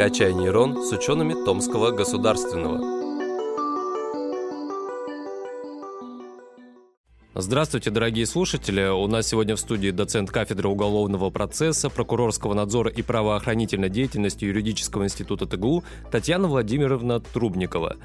«Качай нейрон» с учеными Томского государственного. Здравствуйте, дорогие слушатели. У нас сегодня в студии доцент кафедры уголовного процесса, прокурорского надзора и правоохранительной деятельности юридического института ТГУ Татьяна Владимировна Трубникова.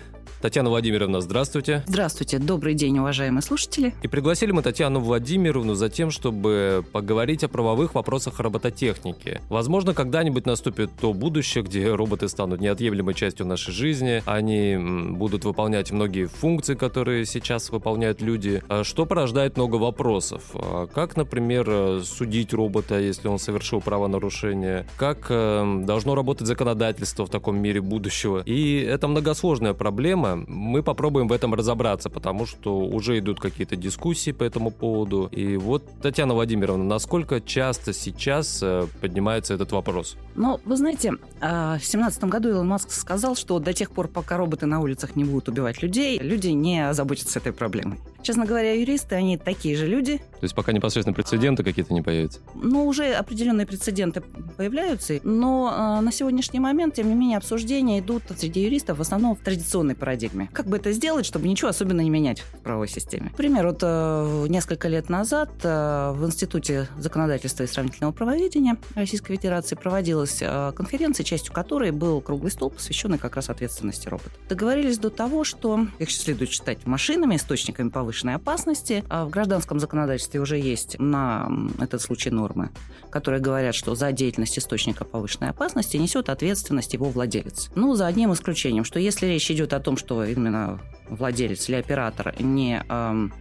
Татьяна Владимировна, здравствуйте. Здравствуйте, добрый день, уважаемые слушатели. И пригласили мы Татьяну Владимировну за тем, чтобы поговорить о правовых вопросах робототехники. Возможно, когда-нибудь наступит то будущее, где роботы станут неотъемлемой частью нашей жизни, они будут выполнять многие функции, которые сейчас выполняют люди. А что порождает много вопросов. А как, например, судить робота, если он совершил правонарушение? Как э, должно работать законодательство в таком мире будущего? И это многосложная проблема, мы попробуем в этом разобраться, потому что уже идут какие-то дискуссии по этому поводу. И вот, Татьяна Владимировна, насколько часто сейчас э, поднимается этот вопрос? Ну, вы знаете, а, в 2017 году Илон Маск сказал, что до тех пор, пока роботы на улицах не будут убивать людей, люди не озаботятся этой проблемой. Честно говоря, юристы, они такие же люди. То есть пока непосредственно прецеденты какие-то не появятся? Ну, уже определенные прецеденты появляются, но э, на сегодняшний момент, тем не менее, обсуждения идут среди юристов в основном в традиционной парадигме. Как бы это сделать, чтобы ничего особенно не менять в правовой системе? Например, вот э, несколько лет назад э, в Институте законодательства и сравнительного правоведения Российской Федерации проводилась э, конференция, частью которой был круглый стол, посвященный как раз ответственности робота. Договорились до того, что, как следует считать, машинами, источниками повышенной повышенной опасности. А в гражданском законодательстве уже есть на этот случай нормы, которые говорят, что за деятельность источника повышенной опасности несет ответственность его владелец. Ну, за одним исключением, что если речь идет о том, что именно владелец или оператор не эм,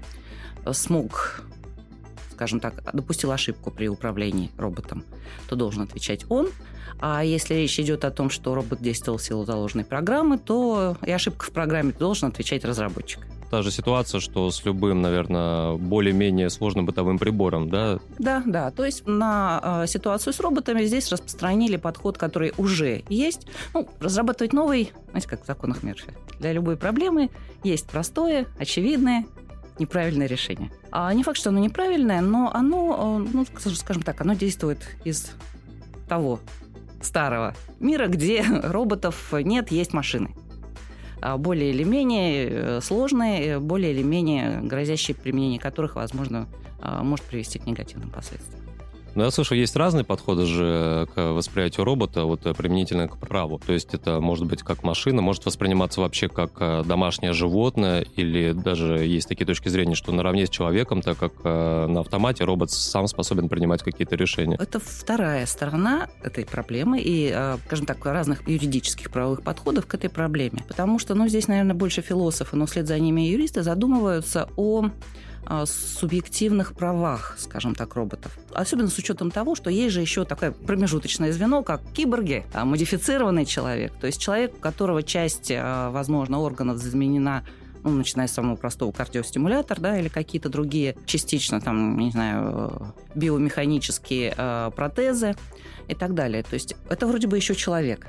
смог скажем так, допустил ошибку при управлении роботом, то должен отвечать он. А если речь идет о том, что робот действовал в силу заложенной программы, то и ошибка в программе должен отвечать разработчик та же ситуация, что с любым, наверное, более-менее сложным бытовым прибором, да? Да, да. То есть на э, ситуацию с роботами здесь распространили подход, который уже есть. Ну, разрабатывать новый, знаете, как в законах Мерфи. Для любой проблемы есть простое, очевидное, неправильное решение. А не факт, что оно неправильное, но оно, э, ну, скажем так, оно действует из того старого мира, где роботов нет, есть машины. А, более или менее э, сложные, э, более или менее грозящие применение которых, возможно, а, может привести к негативным последствиям. Ну, я слышу, есть разные подходы же к восприятию робота, вот э, применительно к праву. То есть это может быть как машина, может восприниматься вообще как э, домашнее животное, или даже есть такие точки зрения, что наравне с человеком, так как э, на автомате робот сам способен принимать какие-то решения. Это вторая сторона этой проблемы и, скажем так, разных юридических правовых подходов к этой проблеме. Потому что, ну, здесь, наверное, больше философы, но вслед за ними юристы задумываются о субъективных правах, скажем так, роботов. Особенно с учетом того, что есть же еще такое промежуточное звено, как киборги, а, модифицированный человек. То есть человек, у которого часть, а, возможно, органов заменена ну, начиная с самого простого кардиостимулятор, да, или какие-то другие частично, там, не знаю, биомеханические э, протезы и так далее. То есть это вроде бы еще человек.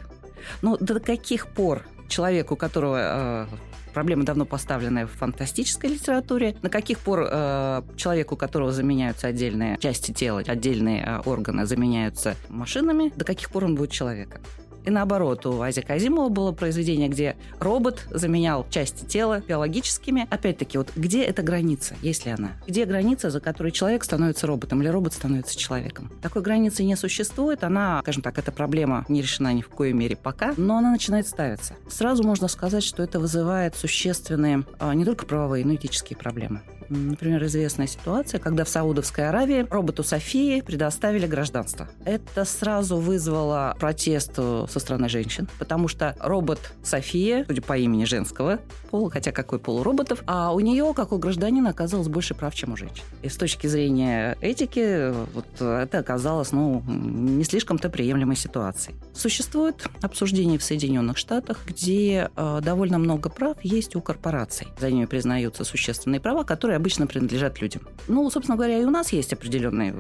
Но до каких пор человеку, у которого э, проблема давно поставленная в фантастической литературе. На каких пор э, человеку, у которого заменяются отдельные части тела, отдельные э, органы заменяются машинами, до каких пор он будет человеком? И наоборот, у Азика Азимова было произведение, где робот заменял части тела биологическими. Опять-таки, вот где эта граница, есть ли она? Где граница, за которой человек становится роботом или робот становится человеком? Такой границы не существует. Она, скажем так, эта проблема не решена ни в коей мере пока, но она начинает ставиться. Сразу можно сказать, что это вызывает существенные а, не только правовые, но и этические проблемы. Например, известная ситуация, когда в Саудовской Аравии роботу Софии предоставили гражданство. Это сразу вызвало протест со стороны женщин, потому что робот София, судя по имени женского пола, хотя какой пол у роботов, а у нее, как у гражданина, оказалось больше прав, чем у женщин. И с точки зрения этики, вот это оказалось, ну, не слишком-то приемлемой ситуацией. Существует обсуждение в Соединенных Штатах, где э, довольно много прав есть у корпораций. За ними признаются существенные права, которые обычно принадлежат людям. Ну, собственно говоря, и у нас есть определенные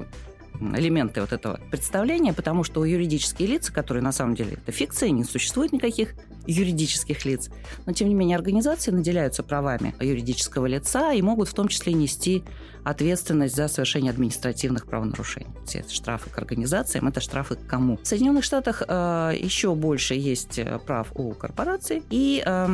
элементы вот этого представления, потому что юридические лица, которые на самом деле это фикция, не существует никаких юридических лиц, но тем не менее организации наделяются правами юридического лица и могут в том числе нести ответственность за совершение административных правонарушений. Все штрафы к организациям, это штрафы к кому? В Соединенных Штатах э, еще больше есть э, прав у корпораций, и э,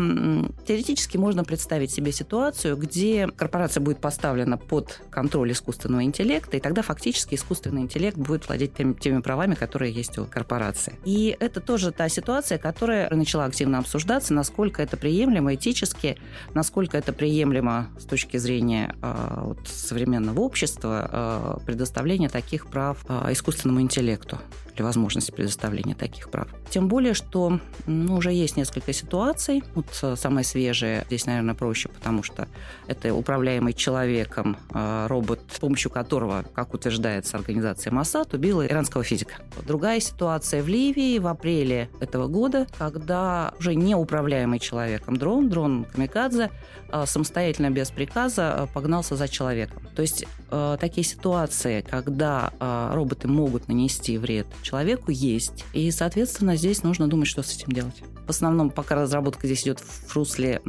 теоретически можно представить себе ситуацию, где корпорация будет поставлена под контроль искусственного интеллекта, и тогда фактически искусственный интеллект будет владеть теми, теми правами, которые есть у корпорации. И это тоже та ситуация, которая начала активно обсуждаться, насколько это приемлемо этически, насколько это приемлемо с точки зрения э, вот, современного общества э, предоставление таких прав э, искусственному интеллекту или возможности предоставления таких прав. Тем более, что ну, уже есть несколько ситуаций. Вот э, самое свежее здесь, наверное, проще, потому что это управляемый человеком робот, с помощью которого, как утверждается организация Масад, убила иранского физика. Другая ситуация в Ливии в апреле этого года, когда уже не управляемый человеком дрон, дрон Камикадзе, самостоятельно без приказа погнался за человеком. То есть э, такие ситуации, когда э, роботы могут нанести вред человеку, есть. И, соответственно, здесь нужно думать, что с этим делать. В основном, пока разработка здесь идет в русле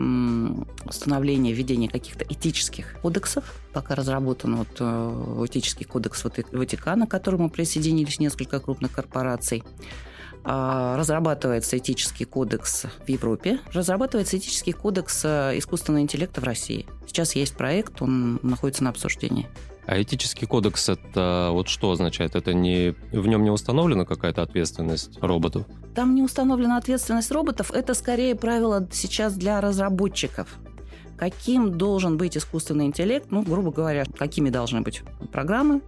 установления, введения каких-то этических кодексов, пока разработан вот, э, этический кодекс Ватикана, к которому присоединились несколько крупных корпораций, а, разрабатывается этический кодекс в Европе, разрабатывается этический кодекс искусственного интеллекта в России. Сейчас есть проект, он находится на обсуждении. А этический кодекс это вот что означает? Это не в нем не установлена какая-то ответственность роботов? Там не установлена ответственность роботов. Это скорее правило сейчас для разработчиков. Каким должен быть искусственный интеллект? Ну, грубо говоря, какими должны быть программы,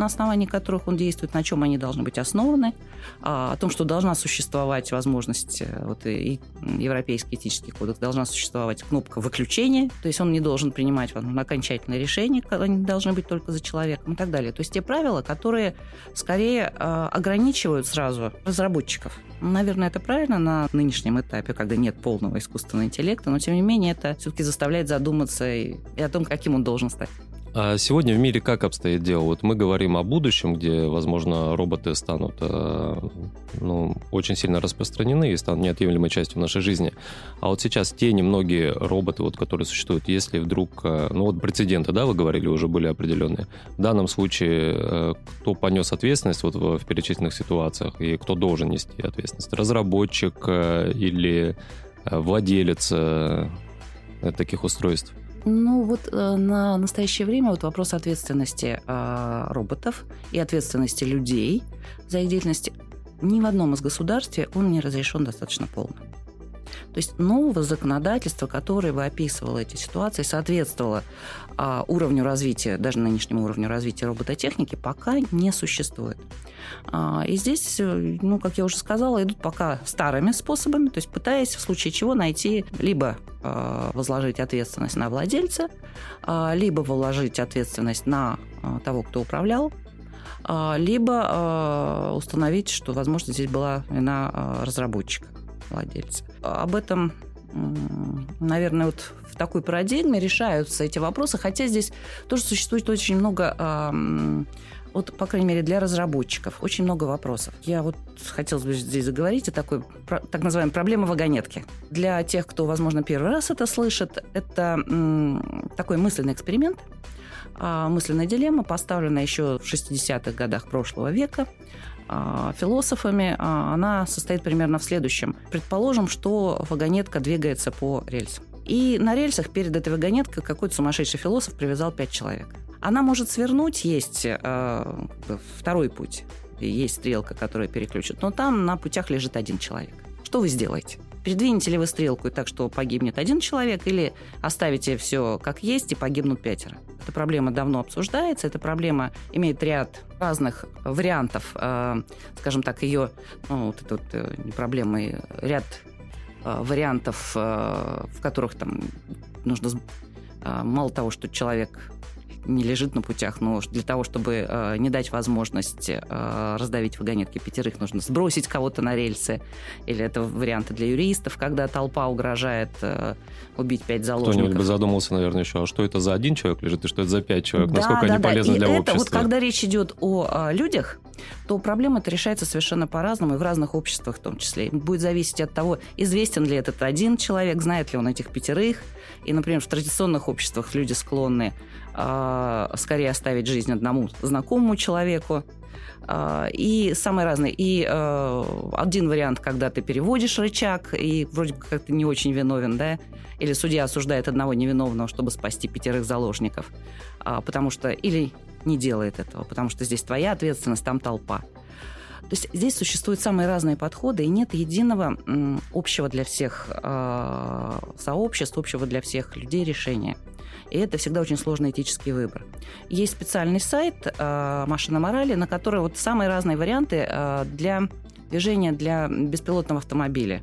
на основании которых он действует, на чем они должны быть основаны, а, о том, что должна существовать возможность, э, вот и Европейский этический кодекс, должна существовать кнопка выключения, то есть он не должен принимать возможно, окончательное решение, они должны быть только за человеком и так далее. То есть те правила, которые скорее а, ограничивают сразу разработчиков. Наверное, это правильно на нынешнем этапе, когда нет полного искусственного интеллекта, но тем не менее это все-таки заставляет задуматься и, и о том, каким он должен стать. А сегодня в мире как обстоит дело? Вот мы говорим о будущем, где, возможно, роботы станут э, ну, очень сильно распространены и станут неотъемлемой частью нашей жизни. А вот сейчас те немногие роботы, вот, которые существуют, если вдруг, э, ну вот прецеденты, да, вы говорили, уже были определенные. В данном случае э, кто понес ответственность вот в, в перечисленных ситуациях и кто должен нести ответственность? Разработчик или владелец таких устройств? Ну вот э, на настоящее время вот вопрос ответственности э, роботов и ответственности людей за их деятельность ни в одном из государств он не разрешен достаточно полно. То есть нового законодательства, которое бы описывало эти ситуации, соответствовало а, уровню развития, даже нынешнему уровню развития робототехники, пока не существует. А, и здесь, э, ну, как я уже сказала, идут пока старыми способами, то есть пытаясь в случае чего найти либо а, возложить ответственность на владельца, а, либо возложить ответственность на а, того, кто управлял, а, либо а, установить, что, возможно, здесь была вина а, разработчика владельца. Об этом наверное, вот в такой парадигме решаются эти вопросы, хотя здесь тоже существует очень много вот, по крайней мере, для разработчиков очень много вопросов. Я вот хотела бы здесь заговорить о такой, так называемой проблеме вагонетки. Для тех, кто, возможно, первый раз это слышит, это такой мысленный эксперимент, а, мысленная дилемма, поставленная еще в 60-х годах прошлого века философами, а, она состоит примерно в следующем. Предположим, что вагонетка двигается по рельсам. И на рельсах перед этой вагонеткой какой-то сумасшедший философ привязал пять человек. Она может свернуть, есть э, второй путь, есть стрелка, которая переключит, но там на путях лежит один человек. Что вы сделаете? Передвинете ли вы стрелку так, что погибнет один человек, или оставите все как есть и погибнут пятеро? Эта проблема давно обсуждается, эта проблема имеет ряд разных вариантов, э, скажем так, ее, ну, вот это вот э, не проблема, ряд э, вариантов, в которых там нужно мало того, что человек не лежит на путях, но для того, чтобы э, не дать возможность э, раздавить вагонетки пятерых, нужно сбросить кого-то на рельсы. Или это варианты для юристов, когда толпа угрожает э, убить пять заложников. Кто-нибудь бы задумался, наверное, еще, а что это за один человек лежит и что это за пять человек? Да, Насколько да, они да. полезны и для это, общества? Вот когда речь идет о, людях, то проблема это решается совершенно по-разному и в разных обществах в том числе. Будет зависеть от того, известен ли этот один человек, знает ли он этих пятерых. И, например, в традиционных обществах люди склонны э, скорее оставить жизнь одному знакомому человеку, а, и самые разные. И э, один вариант, когда ты переводишь рычаг, и вроде как ты не очень виновен, да, или судья осуждает одного невиновного, чтобы спасти пятерых заложников, а, потому что или не делает этого, потому что здесь твоя ответственность, там толпа. То есть здесь существуют самые разные подходы, и нет единого общего для всех э, сообществ, общего для всех людей решения. И это всегда очень сложный этический выбор. Есть специальный сайт э, «Машина морали», на который вот самые разные варианты э, для движения для беспилотного автомобиля.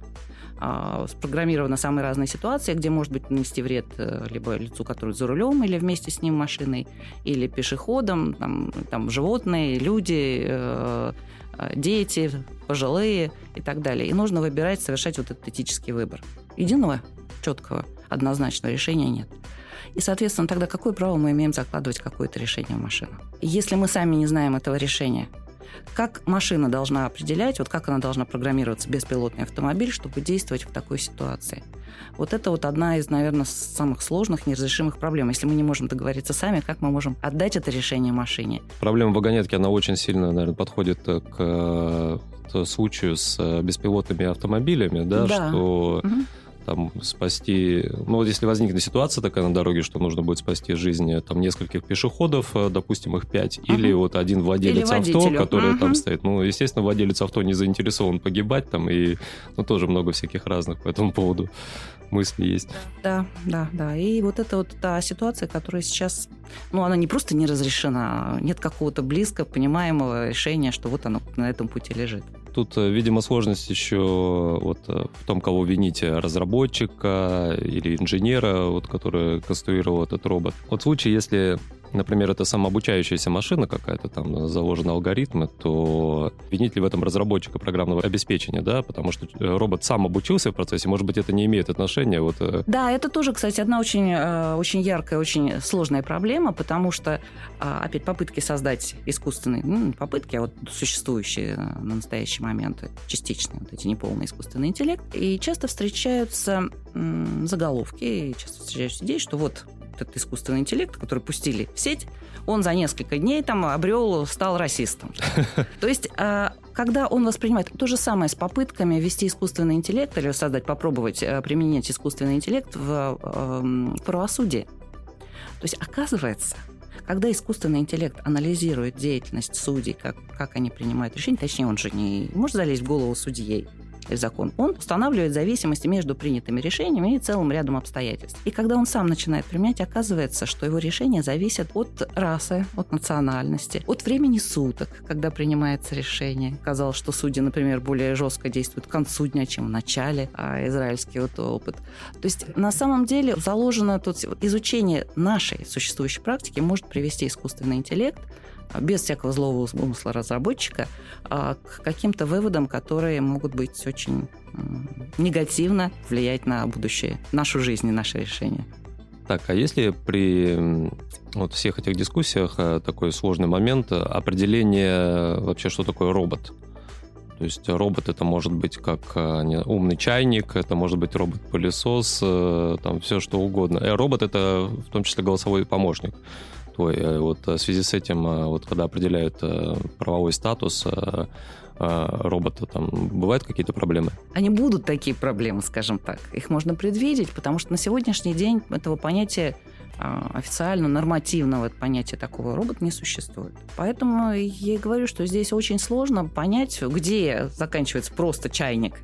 А, спрограммированы самые разные ситуации, где может быть нанести вред э, либо лицу, который за рулем, или вместе с ним машиной, или пешеходам, там, там животные, люди, э, э, дети, пожилые и так далее. И нужно выбирать, совершать вот этот этический выбор. Единого, четкого, однозначного решения нет. И, соответственно, тогда какое право мы имеем закладывать какое-то решение в машину? Если мы сами не знаем этого решения, как машина должна определять, вот как она должна программироваться, беспилотный автомобиль, чтобы действовать в такой ситуации? Вот это вот одна из, наверное, самых сложных, неразрешимых проблем. Если мы не можем договориться сами, как мы можем отдать это решение машине? Проблема вагонетки, она очень сильно, наверное, подходит к э, случаю с э, беспилотными автомобилями, да, да. что угу там спасти... Ну, вот если возникнет ситуация такая на дороге, что нужно будет спасти жизни там нескольких пешеходов, э, допустим, их пять, uh-huh. или вот один владелец авто, который uh-huh. там стоит. Ну, естественно, владелец авто не заинтересован погибать там, и ну, тоже много всяких разных по этому поводу мысли есть. Да, да, да. И вот это вот та ситуация, которая сейчас, ну, она не просто не разрешена, нет какого-то близко понимаемого решения, что вот оно на этом пути лежит. Тут, э, видимо, сложность еще вот э, в том, кого вините, разработчика или инженера, вот, который конструировал этот робот. Вот в случае, если например, это самообучающаяся машина какая-то, там заложены алгоритмы, то винить ли в этом разработчика программного обеспечения, да, потому что э, робот сам обучился в процессе, может быть, это не имеет отношения. Вот... Э. Да, это тоже, кстати, одна очень, э, очень яркая, очень сложная проблема, потому что, а, опять, попытки создать искусственный, ну, попытки, а вот существующие на настоящий момент, частичные, вот эти неполные искусственный интеллект, и часто встречаются заголовки, и часто встречаются идеи, что вот этот искусственный интеллект, который пустили в сеть, он за несколько дней там обрел, стал расистом. То есть а, когда он воспринимает то же самое с попытками ввести искусственный интеллект или создать, попробовать э, применять искусственный интеллект в эм, правосудии. То есть оказывается, когда искусственный интеллект анализирует деятельность судей, как, как они принимают решения, точнее, он же не может залезть в голову судьей, закон, он устанавливает зависимости между принятыми решениями и целым рядом обстоятельств. И когда он сам начинает применять, оказывается, что его решения зависят от расы, от национальности, от времени суток, когда принимается решение. Казалось, что судьи, например, более жестко действуют к концу дня, чем в начале, а израильский вот опыт. То есть на самом деле заложено тут изучение нашей существующей практики может привести искусственный интеллект без всякого злого умысла разработчика, а, к каким-то выводам, которые могут быть очень негативно влиять на будущее, нашу жизнь и наши решения. Так, а если при вот всех этих дискуссиях э, такой сложный момент определение вообще, что такое робот? То есть робот это может быть как э, не, умный чайник, это может быть робот-пылесос, э, там все что угодно. Робот это в том числе голосовой помощник твой. Э, вот э, в связи с этим, э, вот когда определяют правовой статус робота, там бывают какие-то проблемы? Они будут такие проблемы, скажем так. Их можно предвидеть, потому что на сегодняшний день этого понятия официально, нормативного понятия такого робота не существует. Поэтому я и говорю, что здесь очень сложно понять, где заканчивается просто чайник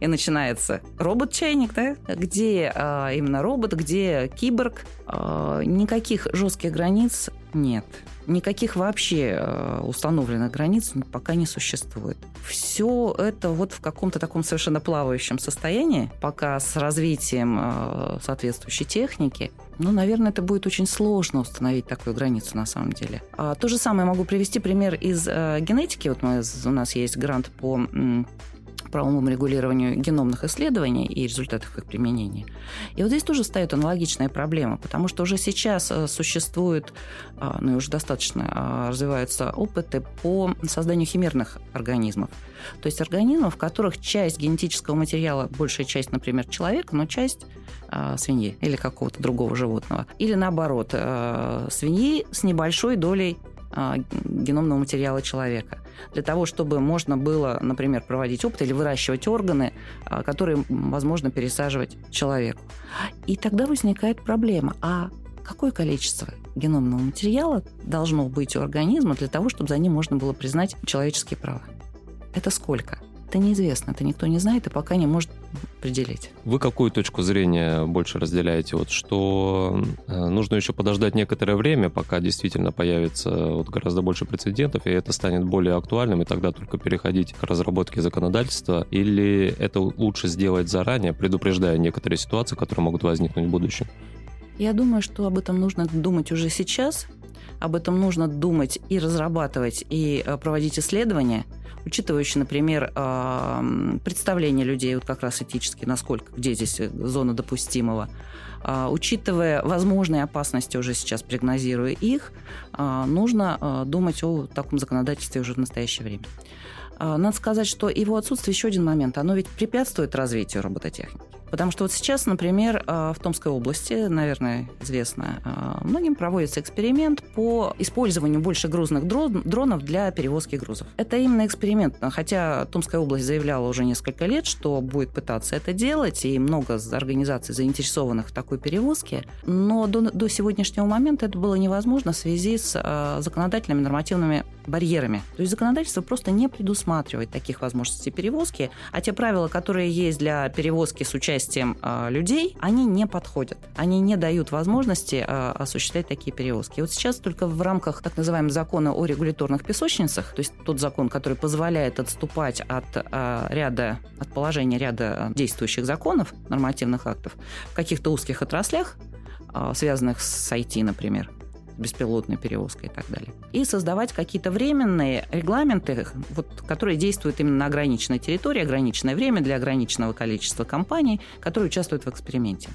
и начинается робот-чайник, да, где а, именно робот, где киборг. А, никаких жестких границ нет. Никаких вообще э, установленных границ пока не существует. Все это вот в каком-то таком совершенно плавающем состоянии, пока с развитием э, соответствующей техники. Ну, наверное, это будет очень сложно установить такую границу на самом деле. А, то же самое могу привести пример из э, генетики. Вот мы, у нас есть грант по правовому регулированию геномных исследований и результатов их применения. И вот здесь тоже встает аналогичная проблема, потому что уже сейчас э, существует, а, ну и уже достаточно а, развиваются опыты по созданию химерных организмов. То есть организмов, в которых часть генетического материала, большая часть, например, человека, но часть а, свиньи или какого-то другого животного. Или наоборот, свиньи с небольшой долей геномного материала человека для того, чтобы можно было, например, проводить опыт или выращивать органы, а, которые возможно пересаживать человеку. И тогда возникает проблема. А какое количество геномного материала должно быть у организма для того, чтобы за ним можно было признать человеческие права? Это сколько? Это неизвестно, это никто не знает и пока не может определить. Вы какую точку зрения больше разделяете? Вот что э, нужно еще подождать некоторое время, пока действительно появится вот гораздо больше прецедентов, и это станет более актуальным, и тогда только переходить к разработке законодательства, или это лучше сделать заранее, предупреждая некоторые ситуации, которые могут возникнуть в будущем? Я думаю, что об этом нужно думать уже сейчас, об этом нужно думать и разрабатывать, и э, проводить исследования, учитывающие, например, представление людей, вот как раз этически, насколько, где здесь э, зона допустимого, а, учитывая возможные опасности, уже сейчас прогнозируя их, а, нужно думать о таком законодательстве уже в настоящее время. А, надо сказать, что его отсутствие еще один момент, оно ведь препятствует развитию робототехники. Потому что вот сейчас, например, а, в Томской области, наверное, известно а, многим, проводится эксперимент по использованию больше грузных дронов для перевозки грузов. Это именно эксперимент, хотя Томская область заявляла уже несколько лет, что будет пытаться это делать, и много организаций заинтересованных в такой перевозке, но до, до сегодняшнего момента это было невозможно в связи с а, законодательными нормативными барьерами. То есть законодательство просто не предусматривает таких возможностей перевозки, а те правила, которые есть для перевозки с участием участием э, людей, они не подходят. Они не дают возможности э, осуществлять такие перевозки. И вот сейчас только в рамках так называемого закона о регуляторных песочницах, то есть тот закон, который позволяет отступать от э, ряда, от положения ряда действующих законов, нормативных актов в каких-то узких отраслях, связанных с IT, например, беспилотной перевозкой и так далее. И создавать какие-то временные регламенты, вот, которые действуют именно на ограниченной территории, ограниченное время для ограниченного количества компаний, которые участвуют в эксперименте.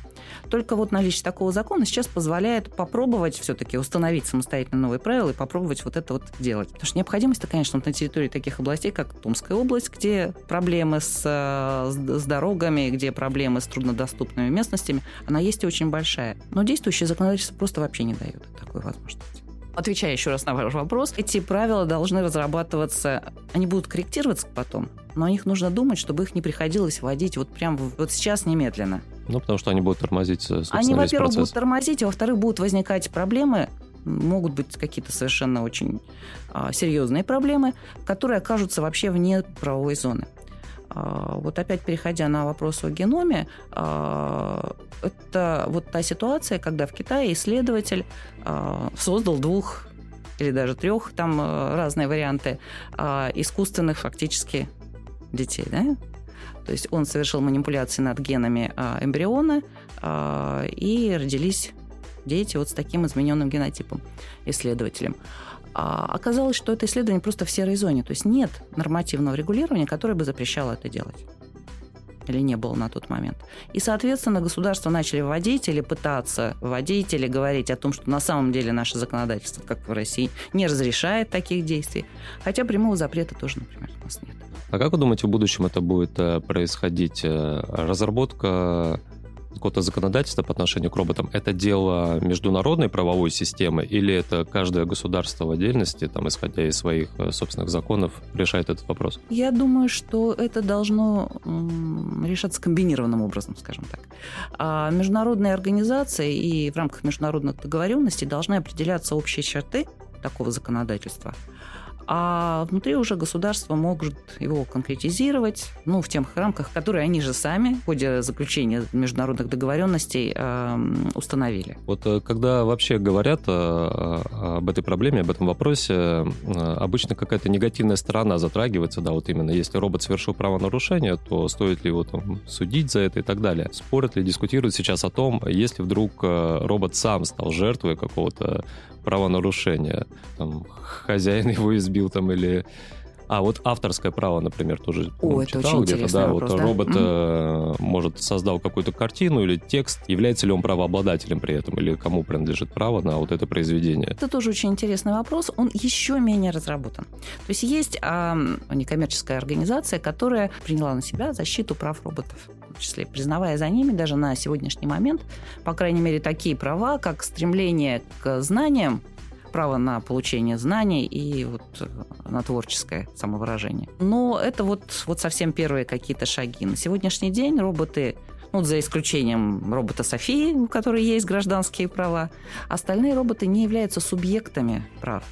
Только вот наличие такого закона сейчас позволяет попробовать все-таки установить самостоятельно новые правила и попробовать вот это вот делать. Потому что необходимость-то, конечно, вот на территории таких областей, как Томская область, где проблемы с, с, с дорогами, где проблемы с труднодоступными местностями, она есть и очень большая. Но действующее законодательство просто вообще не дает такой возможности. Отвечая еще раз на ваш вопрос, эти правила должны разрабатываться, они будут корректироваться потом, но о них нужно думать, чтобы их не приходилось вводить вот прямо вот сейчас немедленно. Ну, потому что они будут тормозить, Они, во-первых, будут тормозить, а во-вторых, будут возникать проблемы, могут быть какие-то совершенно очень а, серьезные проблемы, которые окажутся вообще вне правовой зоны. А, вот опять переходя на вопрос о геноме, а, это вот та ситуация, когда в Китае исследователь а, создал двух или даже трех, там разные варианты, искусственных фактически детей, да? То есть он совершил манипуляции над генами эмбриона, и родились дети вот с таким измененным генотипом исследователем. А оказалось, что это исследование просто в серой зоне. То есть нет нормативного регулирования, которое бы запрещало это делать или не было на тот момент. И, соответственно, государства начали вводить или пытаться вводить или говорить о том, что на самом деле наше законодательство, как в России, не разрешает таких действий. Хотя прямого запрета тоже, например, у нас нет. А как вы думаете, в будущем это будет э, происходить? Э, разработка какого-то законодательства по отношению к роботам, это дело международной правовой системы или это каждое государство в отдельности, там, исходя из своих э, собственных законов, решает этот вопрос? Я думаю, что это должно решаться комбинированным образом, скажем так. А международные организации и в рамках международных договоренностей должны определяться общие черты такого законодательства. А внутри уже государство может его конкретизировать, ну, в тех рамках, которые они же сами в ходе заключения международных договоренностей э, установили. Вот э, когда вообще говорят э, об этой проблеме, об этом вопросе, э, обычно какая-то негативная сторона затрагивается, да, вот именно если робот совершил правонарушение, то стоит ли его там судить за это и так далее. Спорят ли, дискутируют сейчас о том, если вдруг робот сам стал жертвой какого-то правонарушения, там, хозяин его избил там или а вот авторское право, например, тоже О, это читал где-то, да, вопрос, вот да? робот mm-hmm. может создал какую-то картину или текст, является ли он правообладателем при этом или кому принадлежит право на вот это произведение? Это тоже очень интересный вопрос, он еще менее разработан. То есть есть а, некоммерческая организация, которая приняла на себя защиту прав роботов числе, признавая за ними даже на сегодняшний момент, по крайней мере, такие права, как стремление к знаниям, право на получение знаний и вот э, на творческое самовыражение. Но это вот, вот совсем первые какие-то шаги. На сегодняшний день роботы ну, за исключением робота Софии, у которой есть гражданские права, остальные роботы не являются субъектами прав.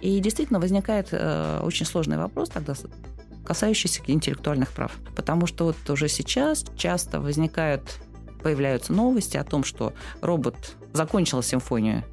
И действительно возникает э, очень сложный вопрос тогда касающийся интеллектуальных прав. Потому что вот уже сейчас часто возникают, появляются новости о том, что робот закончил симфонию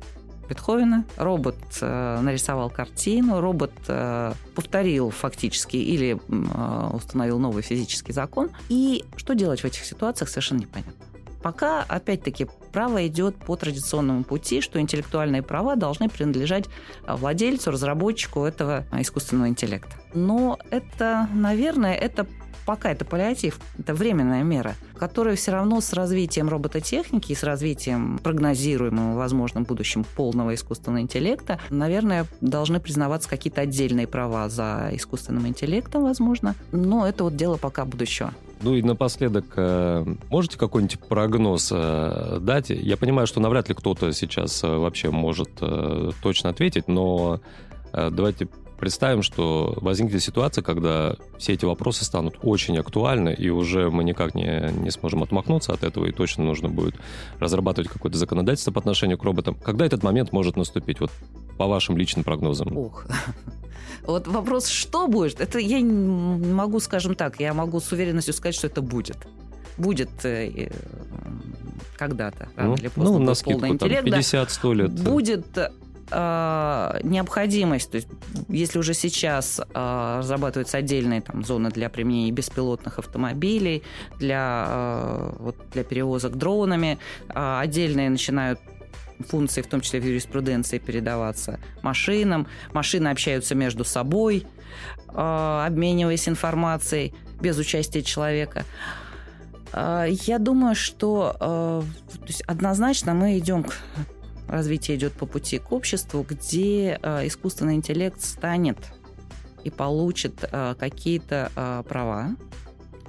Бетховена. Робот э, нарисовал картину, робот э, повторил фактически или э, установил новый физический закон. И что делать в этих ситуациях, совершенно непонятно. Пока, опять-таки, право идет по традиционному пути, что интеллектуальные права должны принадлежать э, владельцу, разработчику этого искусственного интеллекта. Но это, наверное, это пока это паллиатив, это временная мера, которая все равно с развитием робототехники и с развитием прогнозируемого возможным будущим полного искусственного интеллекта, наверное, должны признаваться какие-то отдельные права за искусственным интеллектом, возможно. Но это вот дело пока будущего. Ну и напоследок, э, можете какой-нибудь прогноз э, дать? Я понимаю, что навряд ли кто-то сейчас э, вообще может точно ответить, но давайте Представим, что возникнет ситуация, когда все эти вопросы станут очень актуальны, и уже мы никак не, не сможем отмахнуться от этого, и точно нужно будет разрабатывать какое-то законодательство по отношению к роботам. Когда этот момент может наступить, вот по вашим личным прогнозам? Ох, вот вопрос, что будет, это я не могу, скажем так, я могу с уверенностью сказать, что это будет. Будет э, когда-то, рано ну, или поздно, ну, на скидку, интеллект. 50-100 лет. Будет э, необходимость, то есть если уже сейчас э, разрабатываются отдельные там, зоны для применения беспилотных автомобилей, для, э, вот, для перевозок дронами, э, отдельные начинают функции, в том числе в юриспруденции, передаваться машинам. Машины общаются между собой, э, обмениваясь информацией без участия человека. Я думаю, что то есть однозначно мы идем к развитие идет по пути к обществу, где э, искусственный интеллект станет и получит э, какие-то э, права,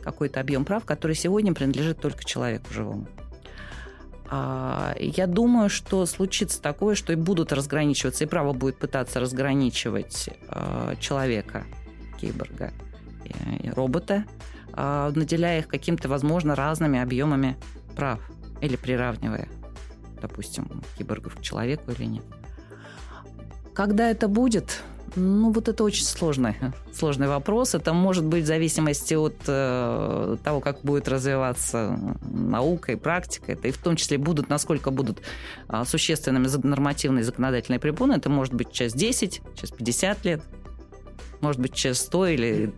какой-то объем прав, который сегодня принадлежит только человеку живому. А, я думаю, что случится такое, что и будут разграничиваться, и право будет пытаться разграничивать человека, киборга, робота, наделяя их каким-то, возможно, разными объемами прав или приравнивая допустим, киборгов к человеку или нет. Когда это будет, ну, вот это очень сложный, сложный вопрос. Это может быть в зависимости от э, того, как будет развиваться наука и практика. Это и в том числе будут, насколько будут э, существенными нормативные законодательные препоны. Это может быть через 10, через 50 лет, может быть через 100 или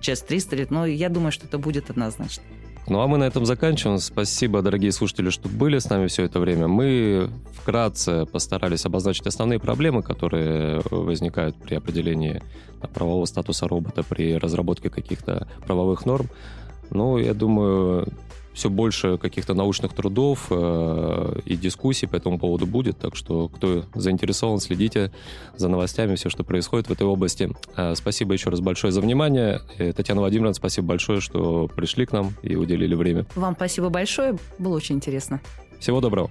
через 300 лет. Но я думаю, что это будет однозначно. Ну а мы на этом заканчиваем. Спасибо, дорогие слушатели, что были с нами все это время. Мы вкратце постарались обозначить основные проблемы, которые возникают при определении правового статуса робота, при разработке каких-то правовых норм. Ну, я думаю, все больше каких-то научных трудов э, и дискуссий по этому поводу будет. Так что, кто заинтересован, следите за новостями, все, что происходит в этой области. Э, спасибо еще раз большое за внимание. Э, Татьяна Владимировна, спасибо большое, что пришли к нам и уделили время. Вам спасибо большое. Было очень интересно. Всего доброго.